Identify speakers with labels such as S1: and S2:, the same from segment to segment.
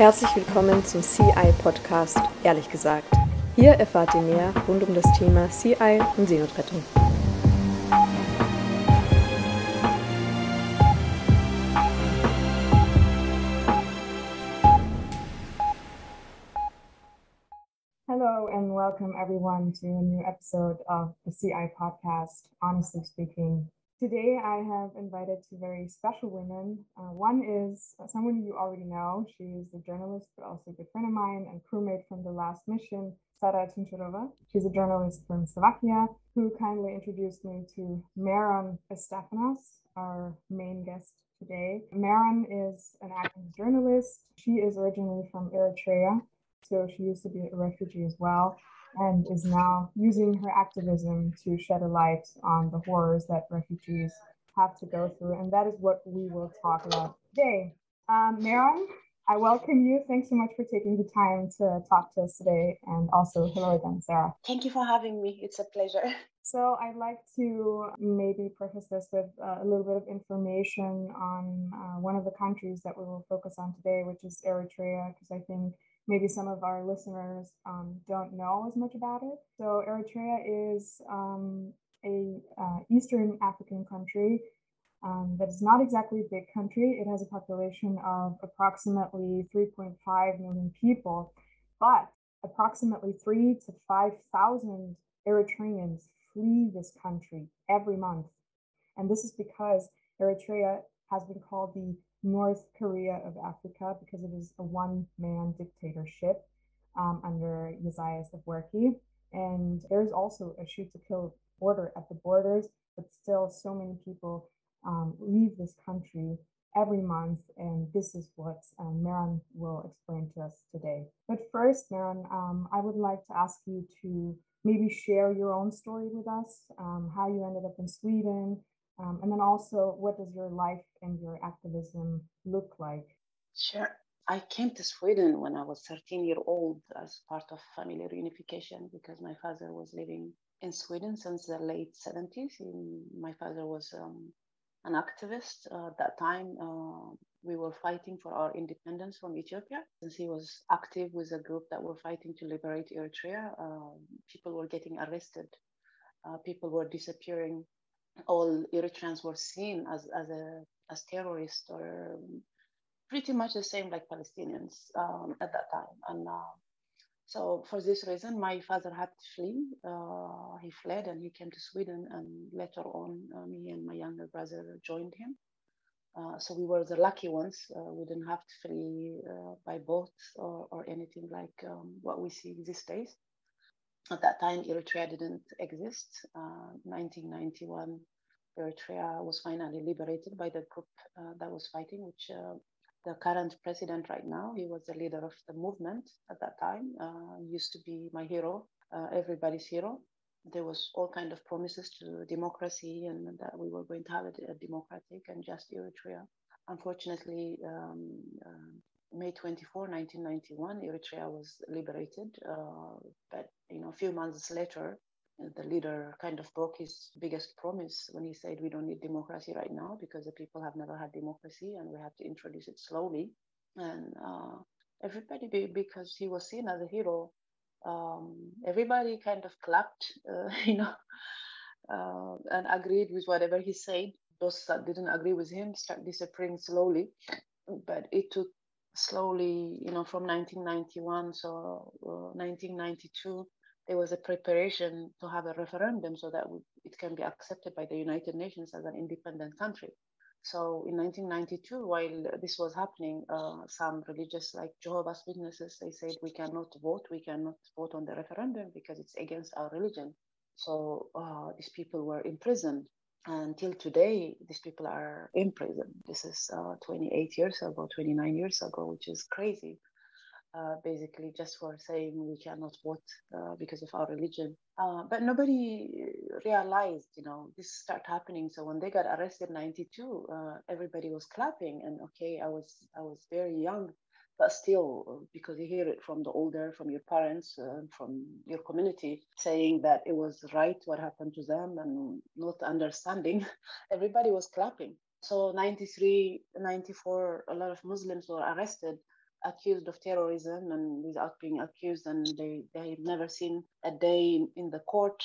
S1: Herzlich willkommen zum CI Podcast, ehrlich gesagt. Hier erfahrt ihr mehr rund um das Thema CI und Seenotrettung.
S2: Hello and welcome everyone to a new episode of the CI podcast, Honestly Speaking. Today, I have invited two very special women. Uh, one is someone you already know. She is a journalist, but also a good friend of mine and crewmate from the last mission, Sara Cincurova. She's a journalist from Slovakia who kindly introduced me to Meron Estefanos, our main guest today. Meron is an active journalist. She is originally from Eritrea, so she used to be a refugee as well and is now using her activism to shed a light on the horrors that refugees have to go through. And that is what we will talk about today. Um, Meron, I welcome you. Thanks so much for taking the time to talk to us today. And also, hello again, Sarah.
S3: Thank you for having me. It's a pleasure.
S2: So, I'd like to maybe preface this with uh, a little bit of information on uh, one of the countries that we will focus on today, which is Eritrea, because I think maybe some of our listeners um, don't know as much about it. So Eritrea is um, a uh, Eastern African country um, that is not exactly a big country. It has a population of approximately 3.5 million people, but approximately three to 5,000 Eritreans flee this country every month. And this is because Eritrea has been called the North Korea of Africa because it is a one man dictatorship um, under Isaias Afwerki. And there's also a shoot to kill order at the borders, but still, so many people um, leave this country every month. And this is what um, Meron will explain to us today. But first, Meron, um, I would like to ask you to maybe share your own story with us, um, how you ended up in Sweden, um, and then also, what does your life and your activism look like?
S3: Sure. I came to Sweden when I was 13 year old as part of family reunification because my father was living in Sweden since the late 70s. my father was um, an activist. Uh, at that time, uh, we were fighting for our independence from Ethiopia. Since he was active with a group that were fighting to liberate Eritrea, uh, people were getting arrested. Uh, people were disappearing all Eritreans were seen as as a as terrorists or pretty much the same like Palestinians um, at that time. And uh, so for this reason, my father had to flee. Uh, he fled and he came to Sweden, and later on, uh, me and my younger brother joined him. Uh, so we were the lucky ones. Uh, we didn't have to flee uh, by boat or, or anything like um, what we see these days. At that time, Eritrea didn't exist. 1991, uh, Eritrea was finally liberated by the group uh, that was fighting, which uh, the current president right now, he was the leader of the movement at that time. used to be my hero, everybody's hero there was all kind of promises to democracy and that we were going to have a, a democratic and just Eritrea. Unfortunately, um, uh, May 24, 1991, Eritrea was liberated. Uh, but you know, a few months later, the leader kind of broke his biggest promise when he said, "We don't need democracy right now because the people have never had democracy, and we have to introduce it slowly." And uh, everybody, because he was seen as a hero, um, everybody kind of clapped, uh, you know, uh, and agreed with whatever he said. Those that didn't agree with him start disappearing slowly, but it took slowly, you know, from 1991, so uh, 1992, there was a preparation to have a referendum so that it can be accepted by the United Nations as an independent country. So in 1992, while this was happening, uh, some religious, like Jehovah's Witnesses, they said we cannot vote, we cannot vote on the referendum because it's against our religion. So uh, these people were imprisoned until today, these people are in prison. This is uh, 28 years ago, 29 years ago, which is crazy. Uh, basically, just for saying we cannot vote uh, because of our religion. Uh, but nobody realized, you know, this start happening. So when they got arrested in '92, uh, everybody was clapping, and okay, I was I was very young but still because you hear it from the older from your parents uh, from your community saying that it was right what happened to them and not understanding everybody was clapping so 93 94 a lot of muslims were arrested accused of terrorism and without being accused, and they they never seen a day in, the court.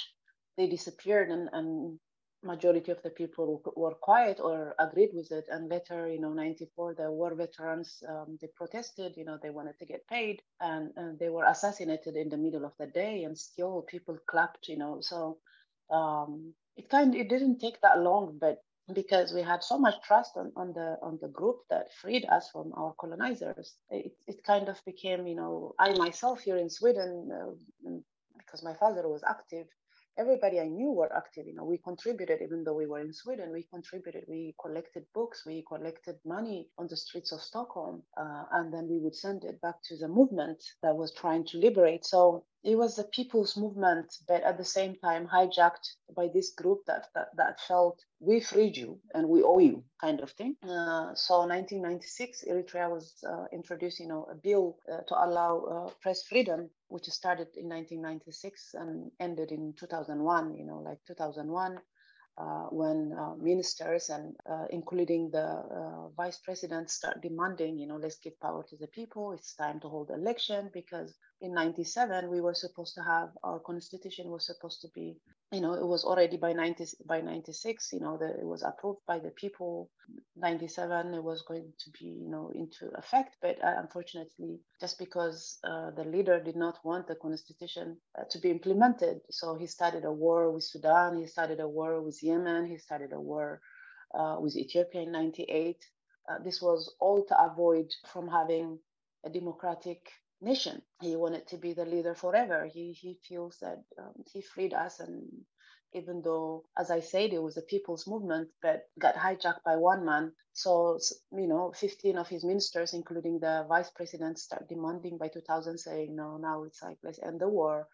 S3: They disappeared, and, and majority of the people were quiet or agreed with it. And later, you know, 94, the war veterans, um, they protested, you know, they wanted to get paid and, and, they were assassinated in the middle of the day and still people clapped, you know. So um, it kind it didn't take that long, but because we had so much trust on, on the on the group that freed us from our colonizers, it, it kind of became, you know, I myself here in Sweden, uh, because my father was active, everybody I knew were active. You know, we contributed, even though we were in Sweden, we contributed. We collected books, we collected money on the streets of Stockholm, uh, and then we would send it back to the movement that was trying to liberate. So it was a people's movement, but at the same time hijacked by this group that that, that felt we freed you and we owe you kind of thing. Uh, so 1996, Eritrea was uh, introduced, you know, a bill uh, to allow uh, press freedom, which started in 1996 and ended in 2001. You know, like 2001. Uh, when uh, ministers and uh, including the uh, vice president start demanding, you know, let's give power to the people. It's time to hold election because in 97 we were supposed to have our constitution was supposed to be you know it was already by 90 by 96 you know that it was approved by the people. 97 it was going to be you know into effect but uh, unfortunately just because uh, the leader did not want the constitution uh, to be implemented so he started a war with sudan he started a war with yemen he started a war uh, with ethiopia in 98 uh, this was all to avoid from having a democratic nation. He wanted to be the leader forever. He he feels that um, he freed us, and even though, as I said, it was a people's movement, but got hijacked by one man. So you know, 15 of his ministers, including the vice president, start demanding by 2000, saying, "No, now it's like let's end the war."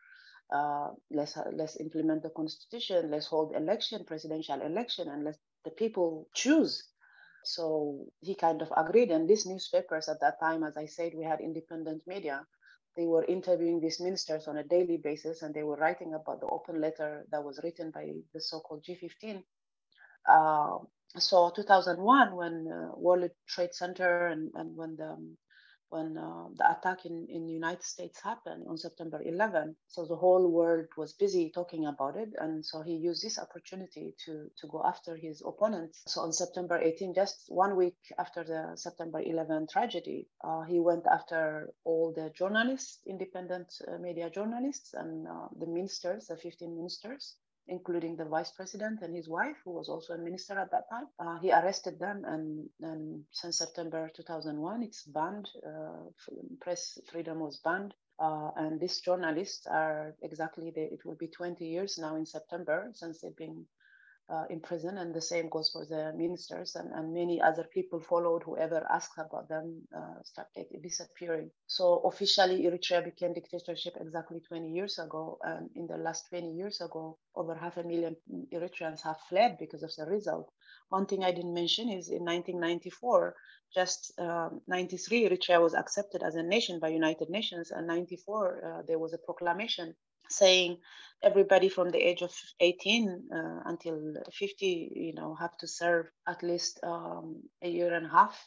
S3: Uh, let's let's implement the constitution. Let's hold election, presidential election, and let the people choose so he kind of agreed. And these newspapers at that time, as I said, we had independent media. They were interviewing these ministers on a daily basis and they were writing about the open letter that was written by the so called G15. Uh, so 2001, when uh, World Trade Center and, and when the um, when uh, the attack in, in the United States happened on September 11. So the whole world was busy talking about it. And so he used this opportunity to, to go after his opponents. So on September 18, just one week after the September 11 tragedy, uh, he went after all the journalists, independent uh, media journalists, and uh, the ministers, the 15 ministers including the vice president and his wife, who was also a minister at that time. Uh, he arrested them, and, and since September 2001, it's banned. Uh, press freedom was banned. Uh, and these journalists are exactly, the, it will be 20 years now in September since they've been uh, in prison, and the same goes for the ministers, and, and many other people followed. Whoever asked about them uh, started disappearing. So officially, Eritrea became dictatorship exactly 20 years ago, and in the last 20 years ago, over half a million Eritreans have fled because of the result. One thing I didn't mention is in 1994, just um, 93, Eritrea was accepted as a nation by United Nations, and 94 uh, there was a proclamation saying everybody from the age of 18 uh, until 50 you know have to serve at least um, a year and a half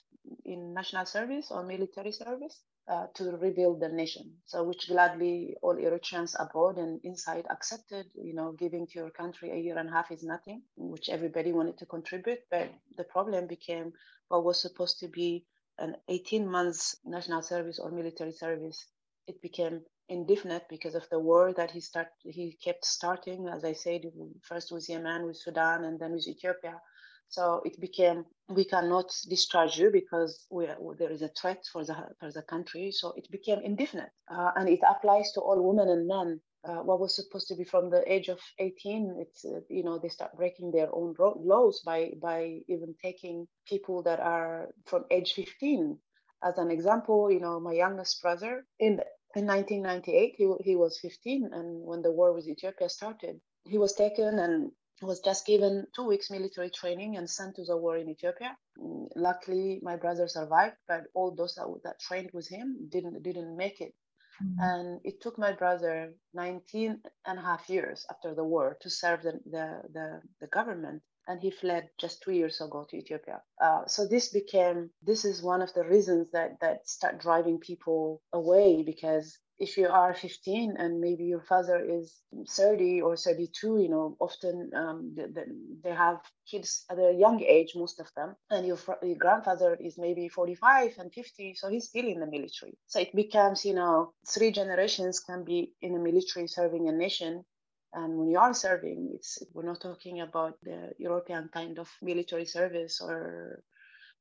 S3: in national service or military service uh, to rebuild the nation. So which gladly all eritreans abroad and inside accepted you know giving to your country a year and a half is nothing which everybody wanted to contribute. But the problem became what was supposed to be an 18 months national service or military service. It became indefinite because of the war that he start he kept starting as i said first with yemen with sudan and then with ethiopia. So it became we cannot discharge you because we, there is a threat for the for the country. So it became indefinite. Uh, and it applies to all women and men. Uh, what was supposed to be from the age of 18 it's uh, you know they start breaking their own laws by by even taking people that are from age 15 as an example, you know, my youngest brother in in 1998, he, he was 15, and when the war with Ethiopia started, he was taken and was just given two weeks military training and sent to the war in Ethiopia. Mm, luckily, my brother survived, but all those that, that trained with him didn't didn't make it. Mm-hmm. And it took my brother 19 and a half years after the war to serve the, the, the, the government and he fled just two years ago to Ethiopia. Uh, so this became this is one of the reasons that that start driving people away because if you are 15 and maybe your father is 30 or 32 you know often um, they, they have kids at a young age most of them and your, your grandfather is maybe 45 and 50 so he's still in the military so it becomes you know three generations can be in the military serving a nation and when you are serving it's we're not talking about the european kind of military service or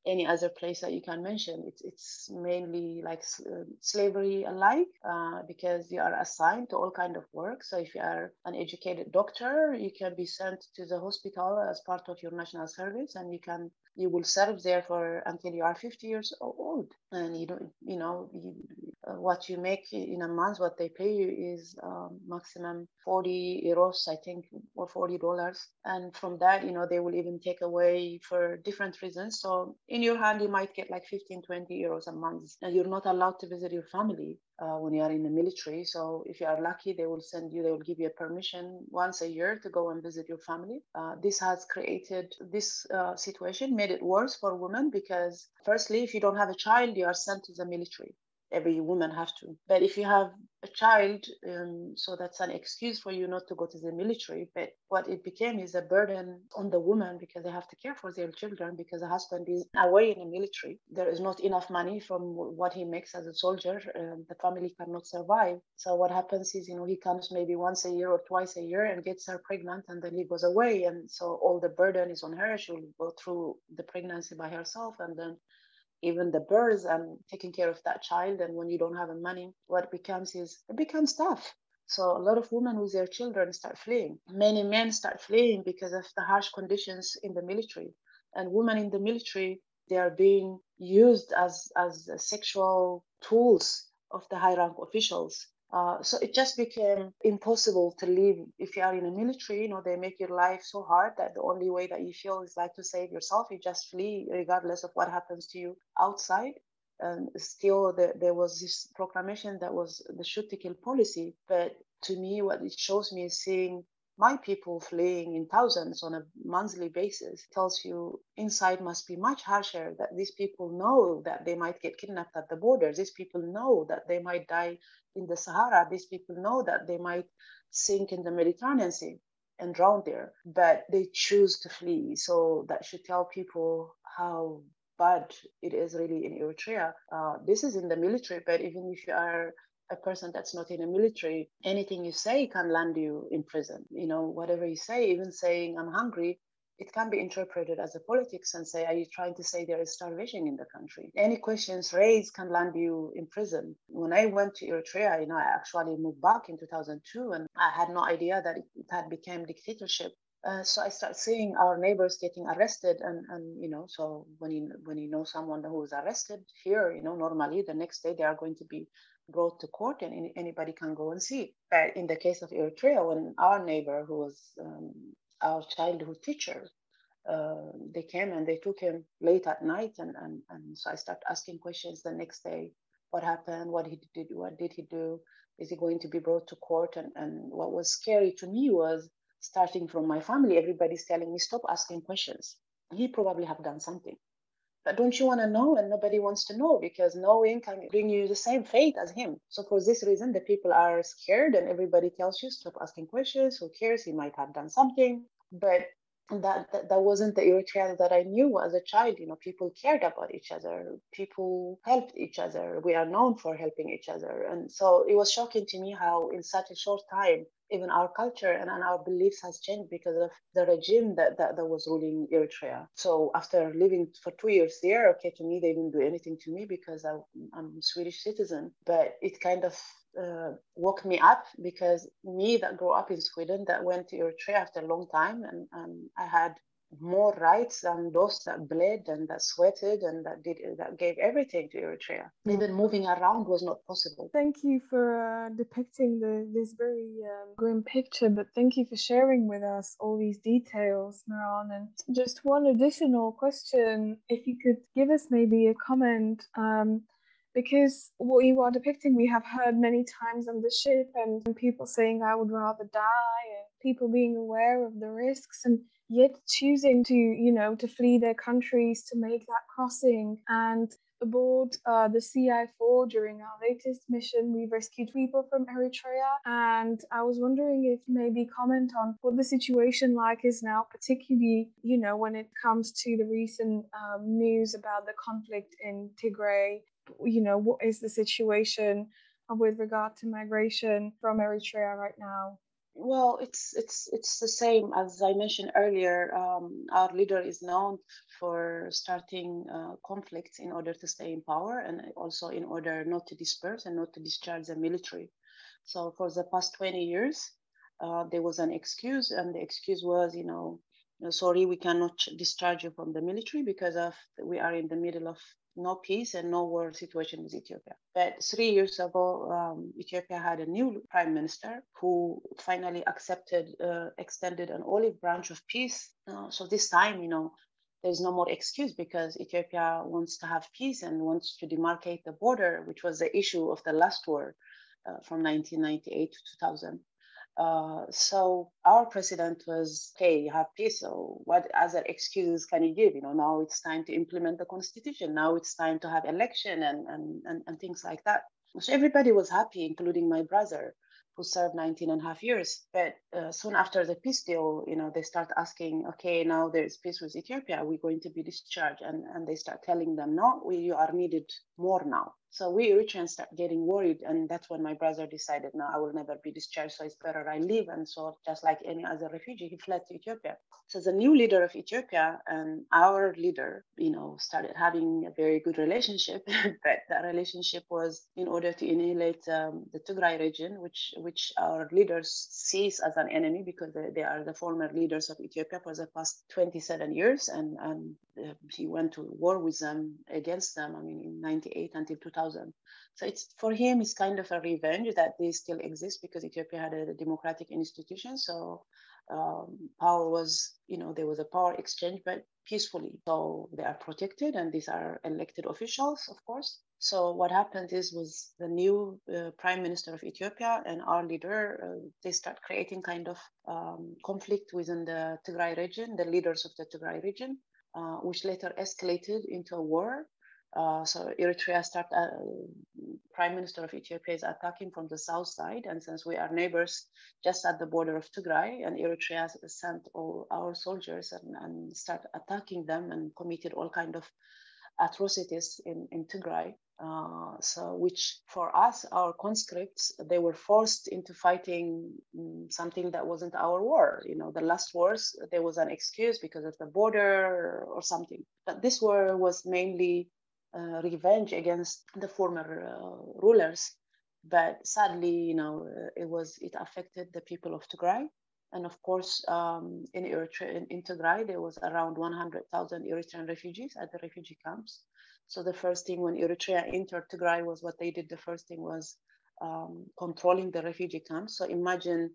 S3: any other place that you can mention. It's, it's mainly like uh, slavery alike uh, because you are assigned to all kind of work. So if you are an educated doctor, you can be sent to the hospital as part of your national service, and you can you will serve there for until you are 50 years old. And you don't you know you, uh, what you make in a month what they pay you is um, maximum 40 euros i think or 40 dollars. And from that you know they will even take away for different reasons. So in your hand you might get like 15 20 euros a month. And you're not allowed to visit your family uh, when you are in the military. So if you are lucky, they will send you, they will give you a permission once a year to go and visit your family. Uh, this has created this uh, situation, made it worse for women because, firstly, if you don't have a child, you are sent to the military every woman has to. But if you have a child, um, so that's an excuse for you not to go to the military. But what it became is a burden on the woman because they have to care for their children because the husband is away in the military. There is not enough money from what he makes as a soldier. Um, the family cannot survive. So what happens is, you know, he comes maybe once a year or twice a year and gets her pregnant, and then he goes away, and so all the burden is on her. She'll go through the pregnancy by herself, and then even the birth and taking care of that child. And when you don't have the money, what becomes is it becomes tough. So a lot of women with their children start fleeing. Many men start fleeing because of the harsh conditions in the military. And women in the military, they are being used as as sexual tools of the high rank officials uh, so it just became impossible to live if you are in a military. You know, they make your life so hard that the only way that you feel is like to save yourself. You just flee, regardless of what happens to you outside. And still, the, there was this proclamation that was the shoot to kill policy. But to me, what it shows me is seeing my people fleeing in thousands on a monthly basis tells you inside must be much harsher that these people know that they might get kidnapped at the borders these people know that they might die in the sahara. These people know that they might sink in the mediterranean sea and drown there but they choose to flee. So that should tell people how bad it is really in eritrea. Uh, this is in the military but even if you are a person that's not in the military, anything you say can land you in prison. You know, whatever you say, even saying I'm hungry, it can be interpreted as a politics and say, are you trying to say there is starvation in the country? Any questions raised can land you in prison. When I went to Eritrea, you know, I actually moved back in 2002 and I had no idea that it, had become dictatorship. Uh, so I start seeing our neighbors getting arrested, and, and you know, so when you when you know someone who is arrested here, you know, normally the next day they are going to be brought to court and anybody can go and see. But in the case of Eritrea, when our neighbor, who was um, our childhood teacher, uh, they came and they took him late at night, and, and, and so I started asking questions the next day. What happened? What he did? What did he do? Is he going to be brought to court? And, and what was scary to me was starting from my family. Everybody's telling me stop asking questions. He probably have done something. But don't you want to know? And nobody wants to know because knowing can bring you the same fate as him. So for this reason, the people are scared and everybody tells you stop asking questions. Who cares? He might have done something. But that, that, that wasn't the Eritrea that I knew as a child. You know, people cared about each other. People helped each other. We are known for helping each other. And so it was shocking to me how in such a short time even our culture and, and our beliefs has changed because of the regime that, that, that was ruling Eritrea. So after living for two years there, okay, to me, they didn't do anything to me because I, am a Swedish citizen, but it kind of uh, woke me up because me that grew up in Sweden that went to Eritrea after a long time and, and I had more rights than those that bled and that sweated and that did that gave everything to Eritrea. Even moving around was not possible.
S2: Thank you for uh, depicting the, this very um, grim picture, but thank you for sharing with us all these details, Meron. And just one additional question: if you could give us maybe a comment. Um, because what you are depicting, we have heard many times on the ship, and people saying, "I would rather die," and people being aware of the risks and yet choosing to, you know, to flee their countries to make that crossing. And aboard uh, the Sea-Eye 4 during our latest mission, we rescued people from Eritrea. And I was wondering if maybe comment on what the situation like is now, particularly, you know, when it comes to the recent um, news about the conflict in Tigray. You know, what is the situation with regard to migration from Eritrea right now?
S3: Well, it's it's it's the same as I mentioned earlier. Um, our leader is known for starting uh, conflicts in order to stay in power, and also in order not to disperse and not to discharge the military. So for the past 20 years, uh, there was an excuse, and the excuse was, you know, sorry, we cannot discharge you from the military because of we are in the middle of no peace and no war situation with Ethiopia. But three years ago, um, Ethiopia had a new prime minister who finally accepted, uh, extended an olive branch of peace. Uh, so this time, you know, there's no more excuse because Ethiopia wants to have peace and wants to demarcate the border, which was the issue of the last war uh, from 1998 to 2000. Uh, so our president was, okay, you have peace. So what other excuses can you give? You know, now it's time to implement the constitution. Now it's time to have election and and and, and things like that. So everybody was happy, including my brother, who served 19 and a half years. But uh, soon after the peace deal, you know, they start asking, okay, now there's peace with Ethiopia. Are we going to be discharged? And and they start telling them, no, we you are needed more now. So we Eritreans start getting worried, and that's when my brother decided, no, I will never be discharged, so it's better I leave. And so, just like any other refugee, he fled to Ethiopia. So the new leader of Ethiopia and our leader, you know, started having a very good relationship. but that relationship was in order to annihilate um, the Tigray region, which which our leaders sees as an enemy because they, they are the former leaders of Ethiopia for the past 27 years, and and uh, he went to war with them against them. I mean, in 98 until 2000. So it's for him, it's kind of a revenge that they still exist because Ethiopia had a democratic institution. So um, power was, you know, there was a power exchange, but peacefully. So they are protected, and these are elected officials, of course. So what happened is, was the new uh, prime minister of Ethiopia and our leader, uh, they start creating kind of um, conflict within the Tigray region, the leaders of the Tigray region, uh, which later escalated into a war. Uh, so Eritrea start, uh, Prime Minister of Ethiopia is attacking from the south side, and since we are neighbors just at the border of Tigray, and Eritrea sent all our soldiers and, and start attacking them and committed all kind of atrocities in, in Tigray. Uh, so which for us, our conscripts, they were forced into fighting um, something that wasn't our war. You know, the last wars, there was an excuse because of the border or something. But this war was mainly uh, revenge against the former uh, rulers. But sadly, you know, uh, it was it affected the people of Tigray. And of course, um, in, Eritrea, in, in Tigray, there was around 100,000 Eritrean refugees at the refugee camps. So the first thing when Eritrea entered Tigray was what they did. The first thing was um, controlling the refugee camps. So imagine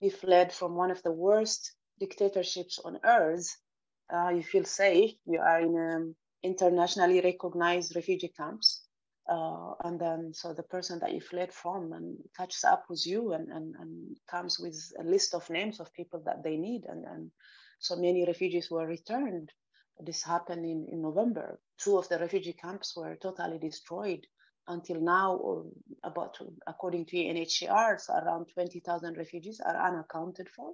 S3: you fled from one of the worst dictatorships on earth. Uh, you feel safe. You are in um, internationally recognized refugee camps. Uh, and then so the person that you fled from and catches up with you and, and, and comes with a list of names of people that they need and, and so many refugees were returned this happened in, in november two of the refugee camps were totally destroyed until now about according to unhcr so around 20000 refugees are unaccounted for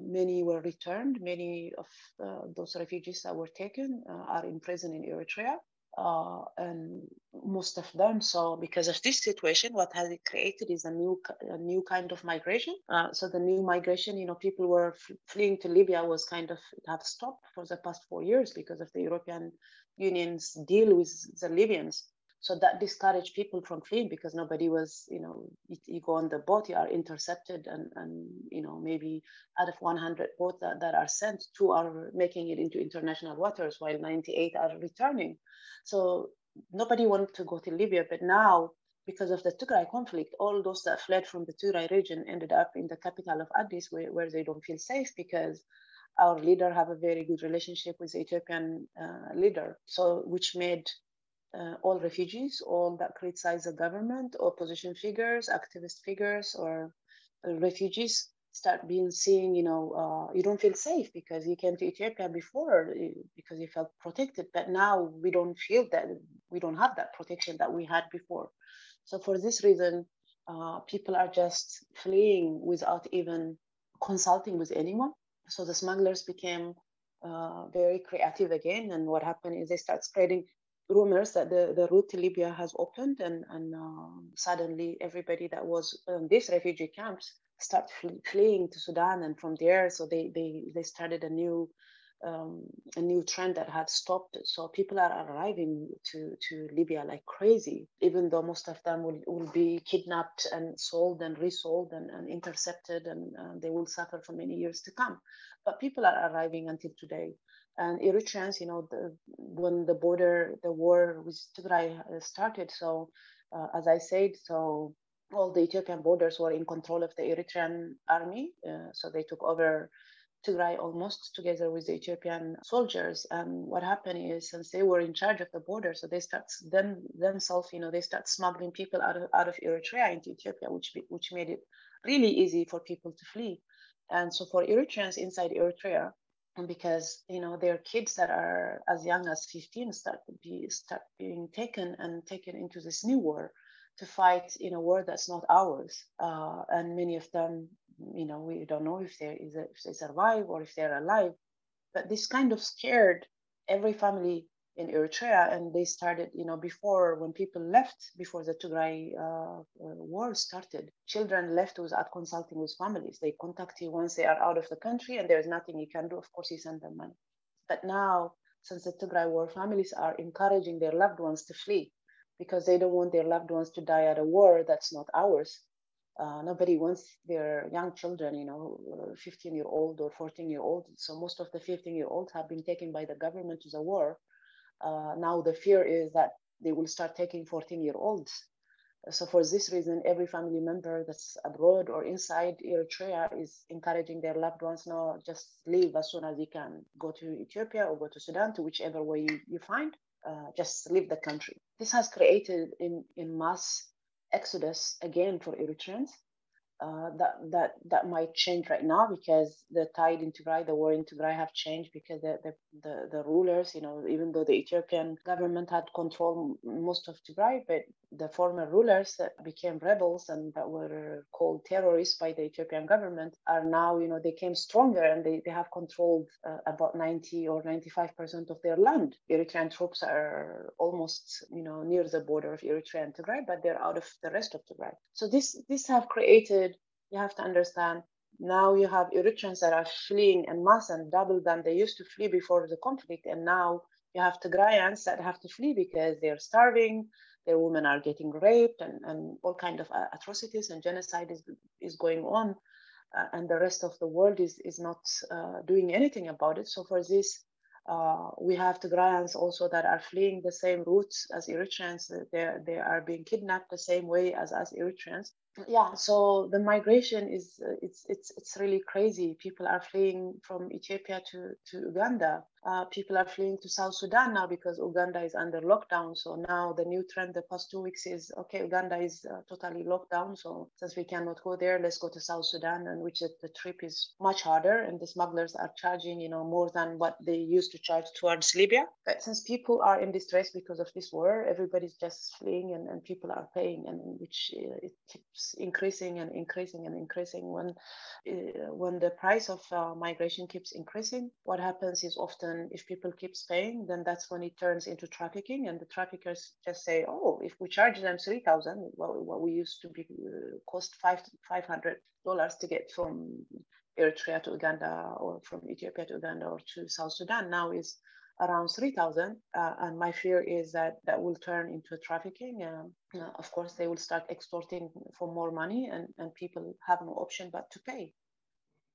S3: many were returned. Many of uh, those refugees that were taken are in prison in Eritrea. Uh, and most of them. So because of this situation, what has it created is a new a new kind of migration. Uh, so the new migration, you know, people were f- fleeing to Libya was kind of have stopped for the past four years because of the European Union's deal with the Libyans. So that discouraged people from fleeing because nobody was, you know, you, you, go on the boat, you are intercepted, and, and you know, maybe out of 100 boats that, that are sent, two are making it into international waters while 98 are returning. So nobody wanted to go to Libya, but now because of the Tigray conflict, all those that fled from the Tigray region ended up in the capital of Addis, where, where they don't feel safe because our leader have a very good relationship with the Ethiopian uh, leader, so which made uh, all refugees, all that criticize the government, opposition figures, activist figures, or refugees start being seeing, you know, uh, you don't feel safe because you came to Ethiopia before eh, because you felt protected, but now we don't feel that we don't have that protection that we had before. So for this reason, uh, people are just fleeing without even consulting with anyone. So the smugglers became uh, very creative again, and what happened is they start spreading rumors that the, the route to Libya has opened, and, and uh, suddenly everybody that was in these refugee camps start fleeing to Sudan, and from there, so they they they started a new um, a new trend that had stopped. So people are arriving to, to Libya like crazy, even though most of them will, will be kidnapped and sold and resold and, and intercepted, and uh, they will suffer for many years to come. But people are arriving until today and Eritreans, you know, the, when the border, the war with Tigray uh, started, so uh, as I said, so all the Ethiopian borders were in control of the Eritrean army, uh, so they took over Tigray almost together with the Ethiopian soldiers. And what happened is, since they were in charge of the border, so they start them themselves, you know, they start smuggling people out of out of Eritrea into Ethiopia, which which made it really easy for people to flee. And so for Eritreans inside Eritrea, because you know there are kids that are as young as 15 start to be start being taken and taken into this new war to fight in a war that's not ours. Uh, and many of them you know we don't know if they if they survive or if they're alive. But this kind of scared every family in Eritrea, and they started, you know, before when people left, before the Tigray uh, uh, war started, children left without consulting with families. They contact you once they are out of the country, and there's nothing you can do. Of course, you send them money. But now, since the Tigray war, families are encouraging their loved ones to flee because they don't want their loved ones to die at a war that's not ours. Uh, nobody wants their young children, you know, 15 year old or 14 year old. So most of the 15 year olds have been taken by the government to the war uh, now the fear is that they will start taking 14 year olds. So for this reason, every family member that's abroad or inside Eritrea is encouraging their loved ones now just leave as soon as you can. Go to Ethiopia or go to Sudan, to whichever way you, you find. Uh, just leave the country. This has created in, in mass exodus again for Eritreans uh, that that that might change right now because the tide in Tigray, the war in Tigray, have changed because the, the the, the rulers, you know, even though the Ethiopian government had control most of Tigray, but the former rulers that became rebels and that were called terrorists by the Ethiopian government are now, you know, they came stronger and they, they have controlled uh, about 90 or 95 percent of their land. Eritrean troops are almost, you know, near the border of Eritrea and Tigray, but they're out of the rest of Tigray. So this this have created you have to understand now you have Eritreans that are fleeing in mass and double than they used to flee before the conflict. And now you have Tigrayans that have to flee because they're starving, their women are getting raped, and, and all kind of uh, atrocities and genocide is, is going on. Uh, and the rest of the world is, is not uh, doing anything about it. So for this, uh, we have Tigrayans also that are fleeing the same routes as Eritreans. They, they are being kidnapped the same way as as Eritreans. Yeah so the migration is it's it's it's really crazy. People are fleeing from ethiopia to to uganda uh, people are fleeing to South Sudan now because Uganda is under lockdown. So now the new trend the past two weeks is okay, Uganda is uh, totally locked down. So since we cannot go there, let's go to South Sudan, and which the trip is much harder, and the smugglers are charging you know more than what they used to charge towards Libya. But since people are in distress because of this war, everybody's just fleeing, and, and people are paying, and which uh, it keeps increasing and increasing and increasing. When uh, when the price of uh, migration keeps increasing, what happens is often if people keep paying, then that's when it turns into trafficking, and the traffickers just say, "Oh, if we charge them three thousand, well, what we used to be uh, cost five five hundred dollars to get from Eritrea to Uganda or from Ethiopia to Uganda or to South Sudan now is around 3,000. Uh, and my fear is that that will turn into trafficking. Um, uh, of course, they will start extorting for more money, and, and people have no option but to pay.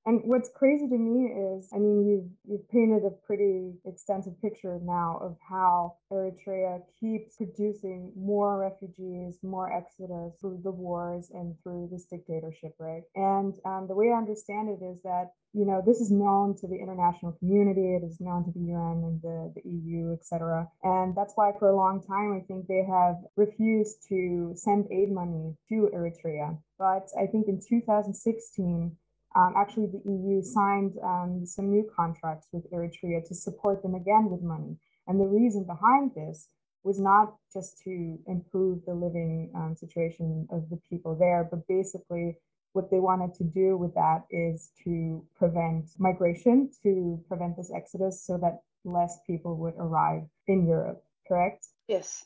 S2: And what's crazy to me is, I mean, you've you've painted a pretty extensive picture now of how Eritrea keeps producing more refugees, more exodus through the wars and through this dictatorship, right? And um, the way I understand it is that you know this is known to the international community, it is known to the UN and the, the EU, etc. And that's why for a long time I think they have refused to send aid money to Eritrea. But I think in 2016 um, actually, the EU signed um, some new contracts with Eritrea to support them again with money. And the reason behind this was not just to improve the living um, situation of the people there, but basically what they wanted to do with that is to prevent migration, to prevent this exodus so that less people would arrive in Europe, correct?
S3: Yes,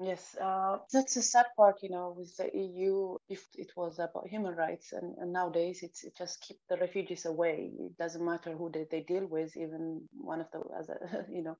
S3: Yes, uh, that's the sad part, you know, with the EU. If it was about human rights, and, and nowadays it's it just keep the refugees away. It doesn't matter who they, they deal with. Even one of the, as a, you know,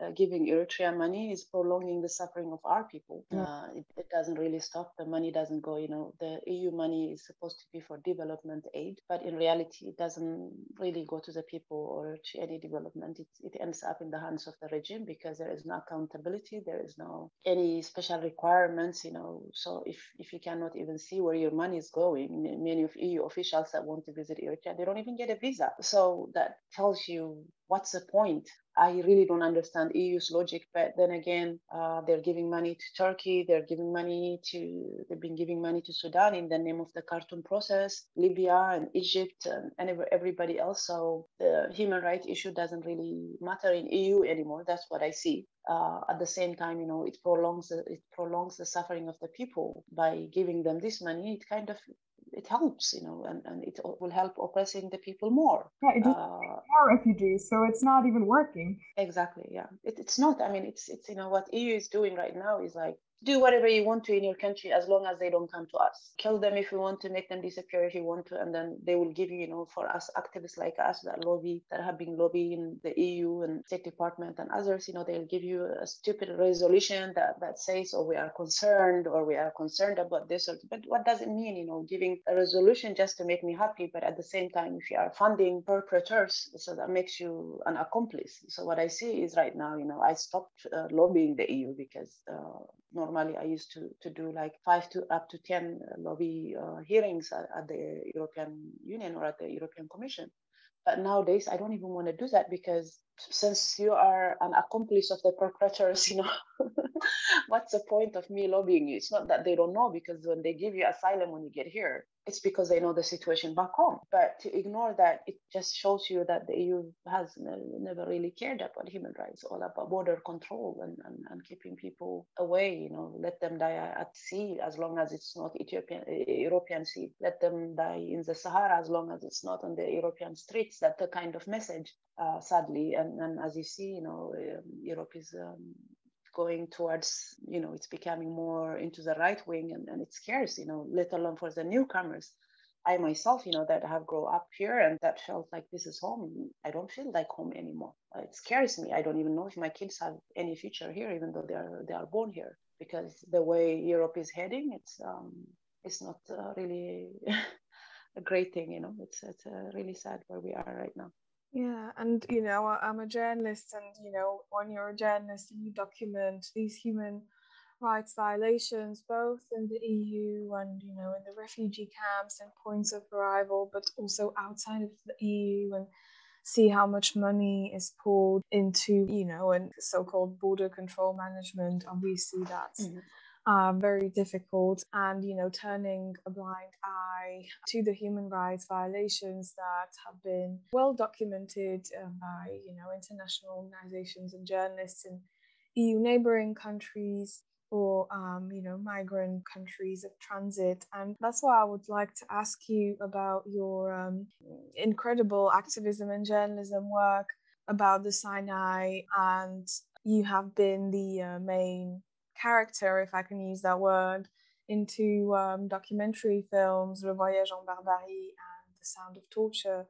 S3: uh, giving Eritrea money is prolonging the suffering of our people. Yeah. Uh, it, it, doesn't really stop. The money doesn't go. You know, the EU money is supposed to be for development aid, but in reality, it doesn't really go to the people or to any development. It, it ends up in the hands of the regime because there is no accountability. There is no any special requirements. You know, so if if you cannot even see where your money is going, many of EU officials that want to visit Eritrea, they don't even get a visa. So that tells you what's the point I really don't understand EU's logic. But then again, uh, they're giving money to Turkey, they're giving money to, they've been giving money to Sudan in the name of the Khartoum process, Libya and Egypt and, and everybody else. So the human rights issue doesn't really matter in EU anymore. That's what I see. Uh, at the same time, you know, it prolongs the, it prolongs the suffering of the people by giving them this money. It kind of it helps, you know, and, and it will help oppressing the people more.
S2: Yeah, it just uh, more refugees, so it's not even working.
S3: Exactly. Yeah, it, it's not. I mean, it's it's you know what EU is doing right now is like do whatever you want to in your country as long as they don't come to us. Kill them if you want to, make them disappear if you want to, and then they will give you, you know, for us activists like us that lobby, that have been lobbying the EU and State Department and others, you know, they'll give you a stupid resolution that, that says, oh, we are concerned or we are concerned about this. Or, but what does it mean, you know, giving a resolution just to make me happy? But at the same time, if you are funding perpetrators, so that makes you an accomplice. So what I see is right now, you know, I stopped uh, lobbying the EU because uh, normally I used to, to do like five to up to 10 lobby uh, hearings at, at, the European Union or at the European Commission. But nowadays, I don't even want to do that because since you are an accomplice of the perpetrators, you know, what's the point of me lobbying you? It's not that they don't know because when they give you asylum when you get here, it's because they know the situation back home. But to ignore that, it just shows you that the EU has never really cared about human rights, all about border control and, and, and keeping people away, you know, let them die at sea as long as it's not Ethiopian, European sea. Let them die in the Sahara as long as it's not on the European streets. That's the kind of message, uh, sadly. And, and as you see, you know, um, Europe is um, going towards, you know, it's becoming more into the right wing and, and it scares, you know, let alone for the newcomers. I myself, you know, that have grown up here and that felt like this is home. I don't feel like home anymore. It scares me. I don't even know if my kids have any future here, even though they are they are born here, because the way Europe is heading, it's um, it's not uh, really a great thing. You know, it's it's uh, really sad where we are right now.
S4: Yeah, and you know, I'm a journalist, and you know, when you're a journalist, you document these human rights violations, both in the EU and you know, in the refugee camps and points of arrival, but also outside of the EU, and see how much money is poured into, you know, and so-called border control management. Obviously, that's. Mm-hmm uh, very difficult and you know turning a blind eye to the human rights violations that have been well documented uh, by you know international organizations and journalists in EU neighboring countries or um, you know migrant countries of transit. And that's why I would like to ask you about your um, incredible activism and journalism work about the Sinai and you have been the uh, main character, if I can use that word, into um, documentary films, Le Voyage en Barbarie and The Sound of Torture,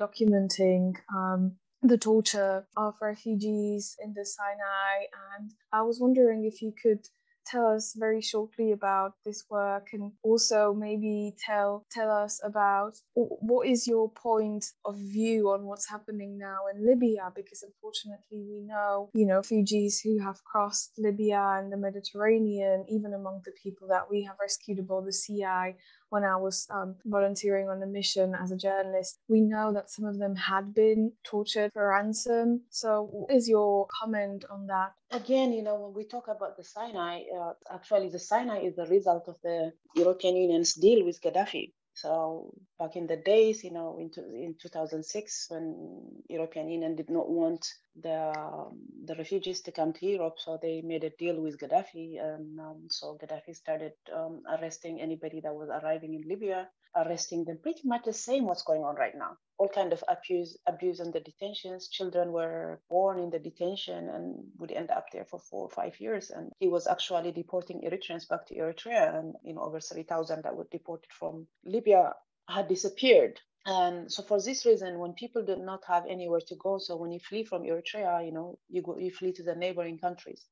S4: documenting um, the torture of refugees in the Sinai. And I was wondering if you could tell us very shortly about this work and also maybe tell tell us about what is your point of view on what's happening now in Libya? Because unfortunately we know you know refugees who have crossed Libya and the Mediterranean even among the people that we have rescued aboard the Sea-Eye when I was um, volunteering on the mission as a journalist, we know that some of them had been tortured for ransom. So, what is your comment on that?
S3: Again, you know, when we talk about the Sinai, uh, actually, the Sinai is the result of the European Union's deal with Gaddafi. So back in the days, you know, in, in 2006, when European Union did not want the um, the refugees to come to Europe, so they made a deal with Gaddafi, and um, so Gaddafi started um, arresting anybody that was arriving in Libya, arresting them. Pretty much the same what's going on right now. All kind of abuse, abuse in the detentions. Children were born in the detention and would end up there for four or five years. And he was actually deporting Eritreans back to Eritrea, and you know over 3,000 that were deported from Libya had disappeared and so for this reason when people did not have anywhere to go so when you flee from eritrea you know you go you flee to the neighboring countries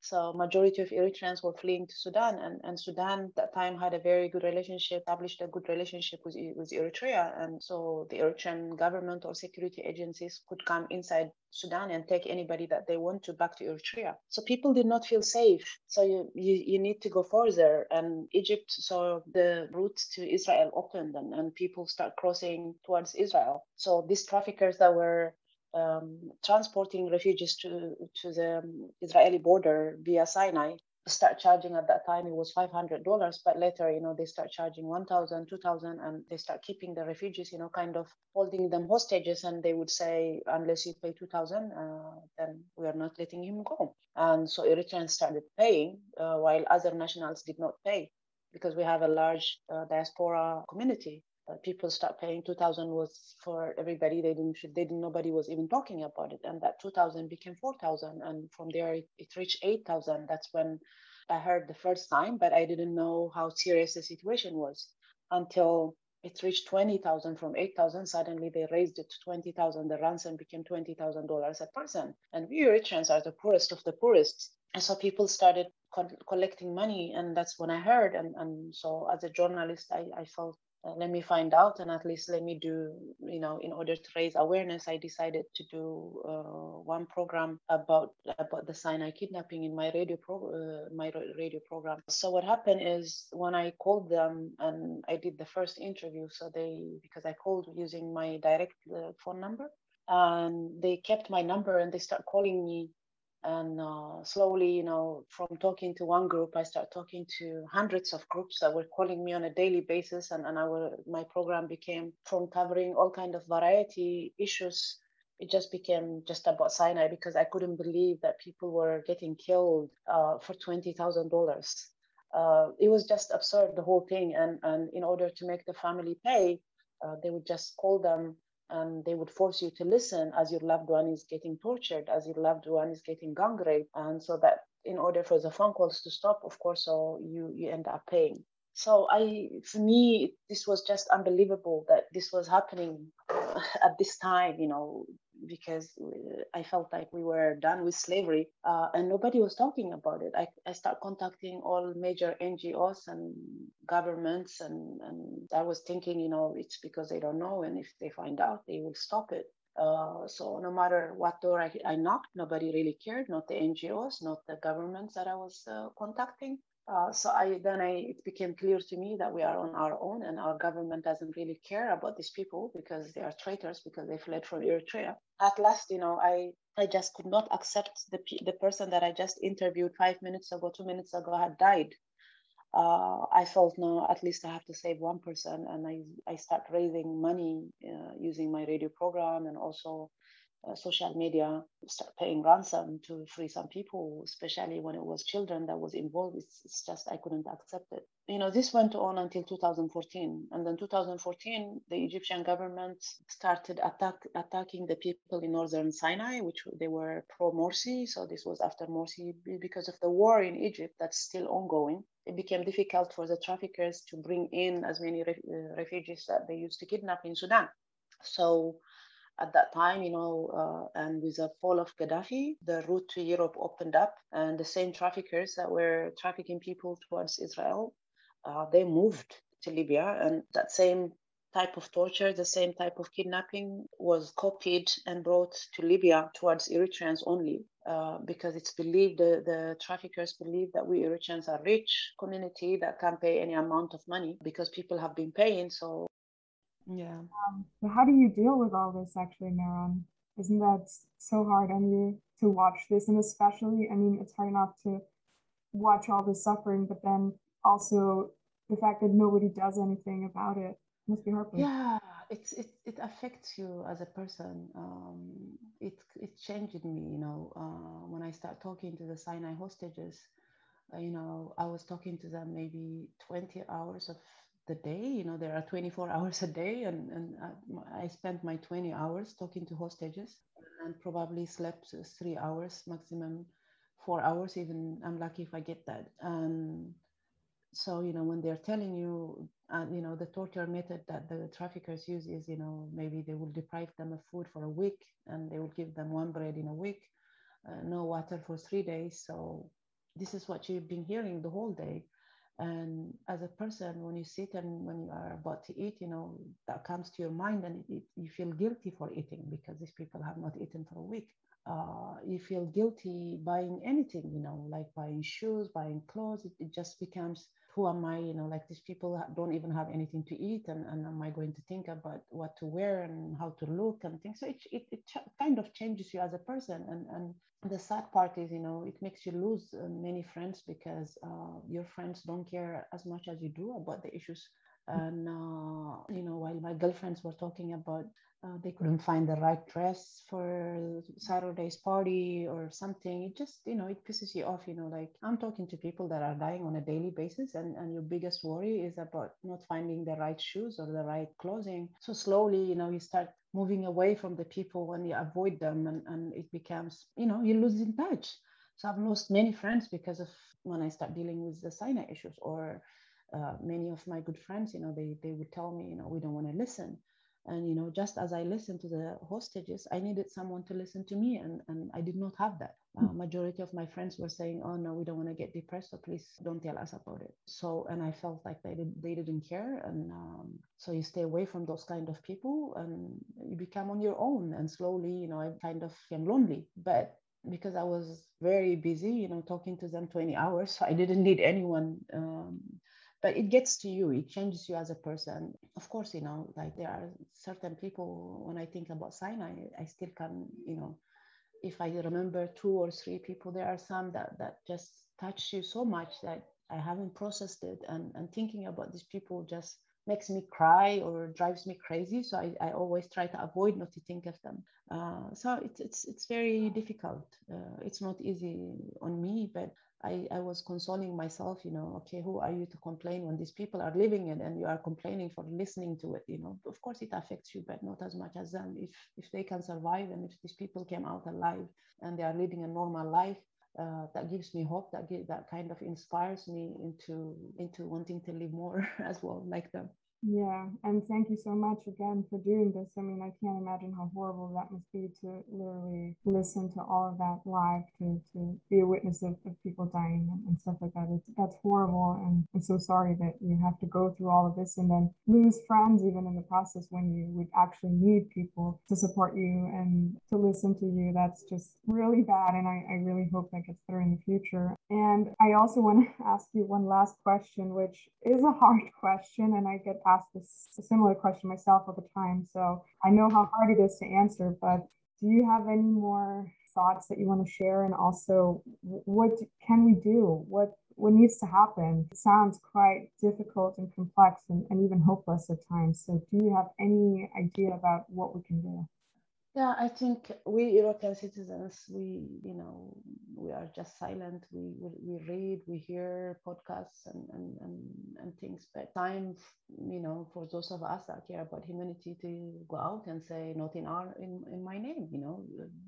S3: so majority of Eritreans were fleeing to Sudan, and, and Sudan at that time had a very good relationship, established a good relationship with, with Eritrea, and so the Eritrean government or security agencies could come inside Sudan and take anybody that they want to back to Eritrea. So people did not feel safe. So you, you, you need to go further. And Egypt saw the route to Israel opened and, and people start crossing towards Israel. So these traffickers that were um, transporting refugees to, to the Israeli border via Sinai start charging at that time it was $500 but later you know they start charging 1000 2000 and they start keeping the refugees you know kind of holding them hostages and they would say unless you pay 2000 uh, then we are not letting him go. And so eritreans started paying uh, while other nationals did not pay because we have a large uh, diaspora community Uh, people start paying 2000 was for everybody they didn't they didn't nobody was even talking about it and that 2000 became 4000 and from there it, it reached 8000 that's when i heard the first time but i didn't know how serious the situation was until it reached 20,000 from 8,000. Suddenly they raised it to 20,000. The ransom became $20,000 a person. And we Eritreans are the poorest of the poorest. And so people started co- collecting money. And that's when I heard. And, and so as a journalist, I, I felt uh, let me find out and at least let me do you know in order to raise awareness i decided to do uh, one program about about the sinai kidnapping in my radio pro uh, my radio program. So what happened is when i called them and i did the first interview so they because i called using my direct uh, phone number and they kept my number and they start calling me and uh, slowly you know from talking to one group i start talking to hundreds of groups that were calling me on a daily basis. And, and our my program became from covering all kind of variety issues. It just became just about Sinai because I couldn't believe that people were getting killed uh, for twenty thousand uh, dollars. It was just absurd the whole thing, and and in order to make the family pay, uh, they would just call them and they would force you to listen as your loved one is getting tortured, as your loved one is getting gang raped, and so that in order for the phone calls to stop, of course, so you you end up paying. So I, for me, this was just unbelievable that this was happening at this time. You know, because I felt like we were done with slavery uh, and nobody was talking about it. I, I started contacting all major NGOs and governments, and, and I was thinking, you know, it's because they don't know, and if they find out, they will stop it. Uh, so no matter what door I, I, knocked, nobody really cared, not the NGOs, not the governments that I was uh, contacting. Uh, so I then I, it became clear to me that we are on our own and our government doesn't really care about these people because they are traitors because they fled from Eritrea. At last, you know, I I just could not accept the the person that I just interviewed five minutes ago, two minutes ago had died. Uh, I felt no, at least I have to save one person, and I I start raising money uh, using my radio program and also uh, social media start paying ransom to free some people, especially when it was children that was involved. It's, it's just I couldn't accept it. You know, this went on until 2014, and then 2014, the Egyptian government started attack attacking the people in northern Sinai, which they were pro Morsi. So this was after Morsi because of the war in Egypt that's still ongoing. It became difficult for the traffickers to bring in as many uh, refugees that they used to kidnap in Sudan. So at that time, you know, uh, and with the fall of Gaddafi, the route to Europe opened up, and the same traffickers that were trafficking people towards Israel, uh, they moved to Libya, and that same type of torture, the same type of kidnapping was copied and brought to Libya towards Eritreans only. Uh, because it's believed the, the traffickers believe that we Eritreans are rich community that can pay any amount of money because people have been paying. So
S2: yeah. Um, so how do you deal with all this actually, Meron? Isn't that so hard on you to watch this? And especially, I mean, it's hard enough to watch all this suffering, but then also the fact that nobody does anything about it must be heartbreaking.
S3: Yeah, it's it, it affects you as a person. Um, it it changed me, you know, uh, when I start talking to the Sinai hostages. Uh, you know, I was talking to them maybe 20 hours of the day you know there are 24 hours a day and, and i spent my 20 hours talking to hostages and probably slept three hours maximum four hours even. I'm lucky if i get that. And so you know when they're telling you uh, you know the torture method that the traffickers use is you know maybe they will deprive them of food for a week and they will give them one bread in a week uh, no water for three days. So this is what you've been hearing the whole day and as a person when you sit and when you are about to eat you know that comes to your mind and it, you feel guilty for eating because these people have not eaten for a week. Uh, you feel guilty buying anything you know like buying shoes buying clothes. It, it just becomes who am I? You know, like these people don't even have anything to eat, and, and am I going to think about what to wear and how to look and things? So it, it, it kind of changes you as a person. And, and the sad part is, you know, it makes you lose uh, many friends because uh, your friends don't care as much as you do about the issues and uh, you know while my girlfriends were talking about uh, they couldn't find the right dress for saturday's party or something. It just you know it pisses you off you know like i'm talking to people that are dying on a daily basis and, and your biggest worry is about not finding the right shoes or the right clothing. So slowly you know you start moving away from the people and you avoid them and, and it becomes you know you lose in touch. So i've lost many friends because of when i start dealing with the Sinai issues or uh, many of my good friends, you know, they, they would tell me, you know, we don't want to listen. And, you know, just as I listened to the hostages, I needed someone to listen to me. And, and I did not have that. Uh, majority of my friends were saying, oh, no, we don't want to get depressed. So please don't tell us about it. So, and I felt like they, did, they didn't care. And um, so you stay away from those kind of people and you become on your own. And slowly, you know, I kind of am lonely. But because I was very busy, you know, talking to them 20 hours. So I didn't need anyone um, but it gets to you it changes you as a person. Of course you know like there are certain people when i think about sinai i still can you know if i remember two or three people there are some that that just touch you so much that i haven't processed it. And and thinking about these people just makes me cry or drives me crazy. So i, I always try to avoid not to think of them. Uh, so it's, it's it's very difficult. Uh, it's not easy on me but I, I was consoling myself, you know, okay, who are you to complain when these people are living it and you are complaining for listening to it, you know? Of course, it affects you, but not as much as them. If if they can survive and if these people came out alive and they are leading a normal life, uh, that gives me hope. That give, that kind of inspires me into into wanting to live more as well, like them.
S2: Yeah, and thank you so much again for doing this. I mean, I can't imagine how horrible that must be to literally listen to all of that live, to, to be a witness of, of people dying and, stuff like that. It's, that's horrible, and I'm so sorry that you have to go through all of this and then lose friends even in the process when you would actually need people to support you and to listen to you. That's just really bad, and I, I really hope that gets better in the future. And I also want to ask you one last question, which is a hard question, and I get ask this a similar question myself at the time. So I know how hard it is to answer, but do you have any more thoughts that you want to share? And also, what can we do? What what needs to happen? It sounds quite difficult and complex and, and even hopeless at times. So do you have any idea about what we can do?
S3: Yeah, I think we European citizens, we, you know, we are just silent. We we read, we hear podcasts and and, and, and things. But time, you know, for those of us that care about humanity to go out and say, not in our in, in my name, you know,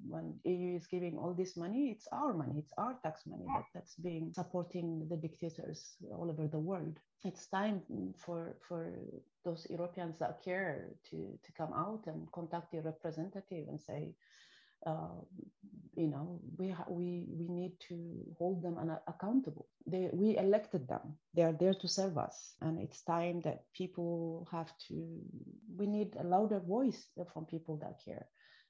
S3: when EU is giving all this money, it's our money, it's our tax money that, that's being supporting the dictators all over the world. It's time for for those Europeans that care to to come out and contact your representative and say, uh, you know, we we we need to hold them accountable. They we elected them. They are there to serve us, and it's time that people have to. We need a louder voice from people that care.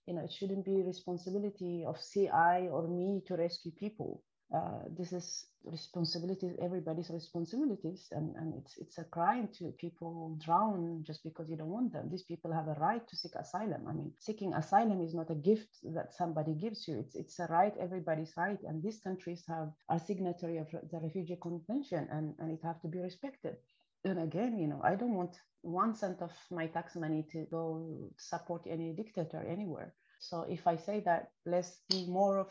S3: You know, it shouldn't be responsibility of Sea-Eye or me to rescue people uh, this is responsibilities everybody's responsibilities and, and it's it's a crime to people drown just because you don't want them. These people have a right to seek asylum. I mean seeking asylum is not a gift that somebody gives you. It's it's a right everybody's right and these countries have are signatory of the refugee convention and, and it have to be respected. And again you know i don't want one cent of my tax money to go support any dictator anywhere so if I say that, let's be more of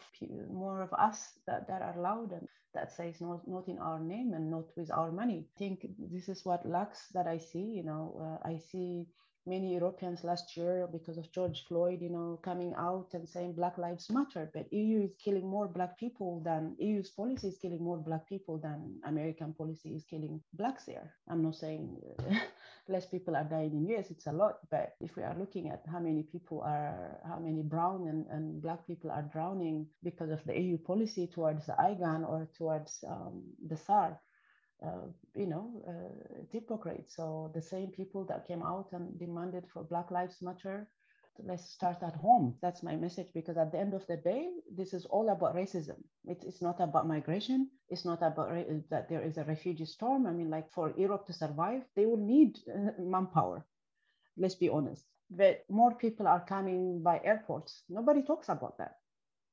S3: more of us that, that are loud and that says not not in our name and not with our money. I think this is what lacks that I see. You know, uh, I see many Europeans last year because of George Floyd, you know, coming out and saying Black Lives Matter. But EU is killing more Black people than EU's policy is killing more Black people than American policy is killing Blacks there. I'm not saying less people are dying in US, it's a lot. But if we are looking at how many people are, how many brown and, and Black people are drowning because of the EU policy towards the Aegean or towards um, the SAR, uh, you know, uh, hypocrites. So the same people that came out and demanded for Black Lives Matter, let's start at home. That's my message because at the end of the day, this is all about racism. It, it's not about migration. It's not about re- that there is a refugee storm. I mean, like for Europe to survive, they will need uh, manpower. Let's be honest. But more people are coming by airports. Nobody talks about that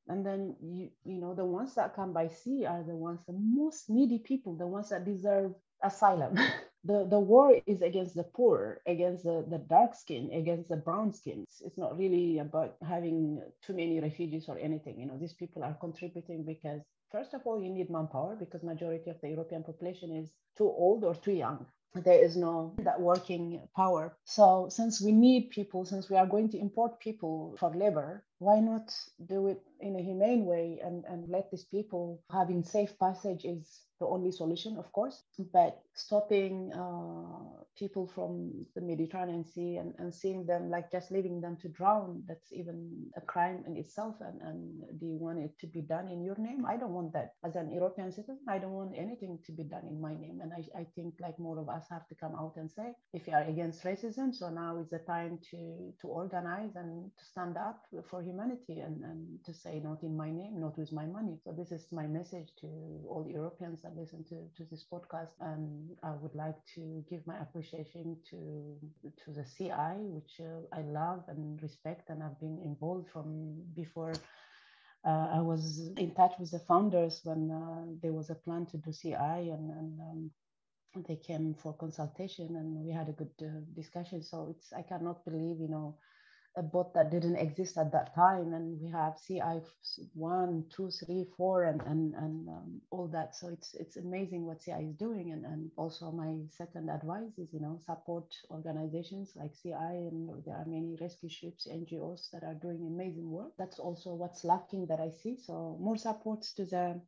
S3: and then you you know the ones that come by sea are the ones the most needy people the ones that deserve asylum the the war is against the poor against the, the dark skin against the brown skins. it's, not really about having too many refugees or anything. You know these people are contributing because first of all you need manpower because majority of the european population is too old or too young. There is no that working power. So since we need people since we are going to import people for labor why not do it in a humane way and, and let these people having safe passage is the only solution, of course, but stopping uh, people from the Mediterranean Sea and, and seeing them like just leaving them to drown, that's even a crime in itself. And, and do you want it to be done in your name? I don't want that. As an European citizen, I don't want anything to be done in my name. And I, I think like more of us have to come out and say, if you are against racism, so now is the time to, to organize and to stand up for humanity and, and to say, not in my name, not with my money. So this is my message to all Europeans that listen to, to this podcast. And I would like to give my appreciation to, to the Sea-Eye, which uh, I love and respect, and I've been involved from before. Uh, I was in touch with the founders when uh, there was a plan to do Sea-Eye, and, and um, they came for consultation, and we had a good uh, discussion. So it's I cannot believe, you know, a bot that didn't exist at that time and we have Sea-Eye one two three four and and, and um, all that. So it's it's amazing what Sea-Eye is doing and, and also my second advice is you know support organizations like Sea-Eye and there are many rescue ships ngos that are doing amazing work. That's also what's lacking that i see. So more supports to the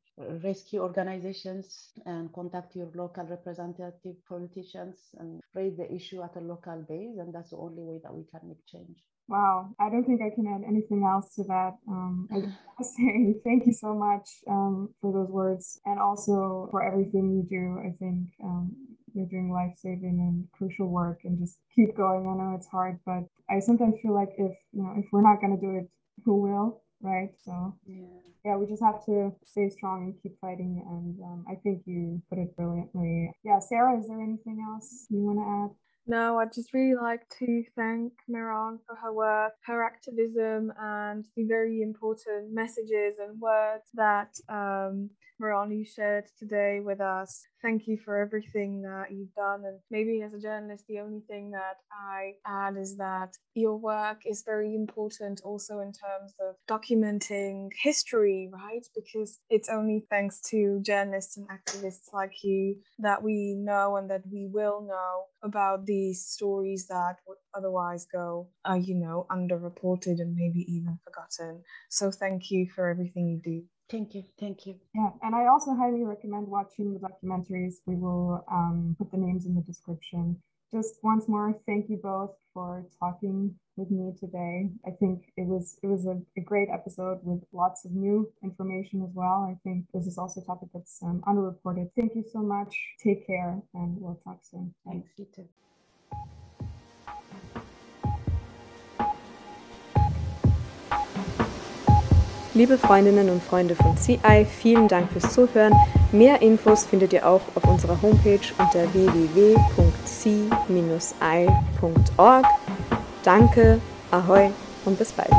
S3: rescue organizations and contact your local representative politicians and raise the issue at a local base and that's the only way that we can make change
S2: Wow, I don't think I can add anything else to that. Um, I just say thank you so much um, for those words and also for everything you do. I think um, you're doing life saving and crucial work and just keep going. I know it's hard, but I sometimes feel like if you know if we're not going to do it, who will? Right. So yeah. yeah, we just have to stay strong and keep fighting. And um, I think you put it brilliantly. Yeah, Sara, is there anything else you want to add?
S4: No, I'd just really like to thank Meron for her work, her activism, and the very important messages and words that um, Meron you shared today with us. Thank you for everything that you've done. And maybe as a journalist, the only thing that I add is that your work is very important also in terms of documenting history, right? Because it's only thanks to journalists and activists like you that we know and that we will know about these stories that would otherwise go, uh, you know, underreported and maybe even forgotten. So thank you for everything you do.
S3: Thank you. Thank you.
S2: Yeah. And I also highly recommend watching the documentaries. We will um, put the names in the description. just once more, thank you both for talking with me today. I think it was it was a, a, great episode with lots of new information as well. I think this is also a topic that's um, underreported. Thank you so much. Take care, and we'll talk soon.
S3: Thanks, you too.
S1: Liebe Freundinnen und Freunde von CI, vielen Dank fürs Zuhören. Mehr Infos findet ihr auch auf unserer Homepage unter www.c-i.org. Danke, ahoi und bis bald.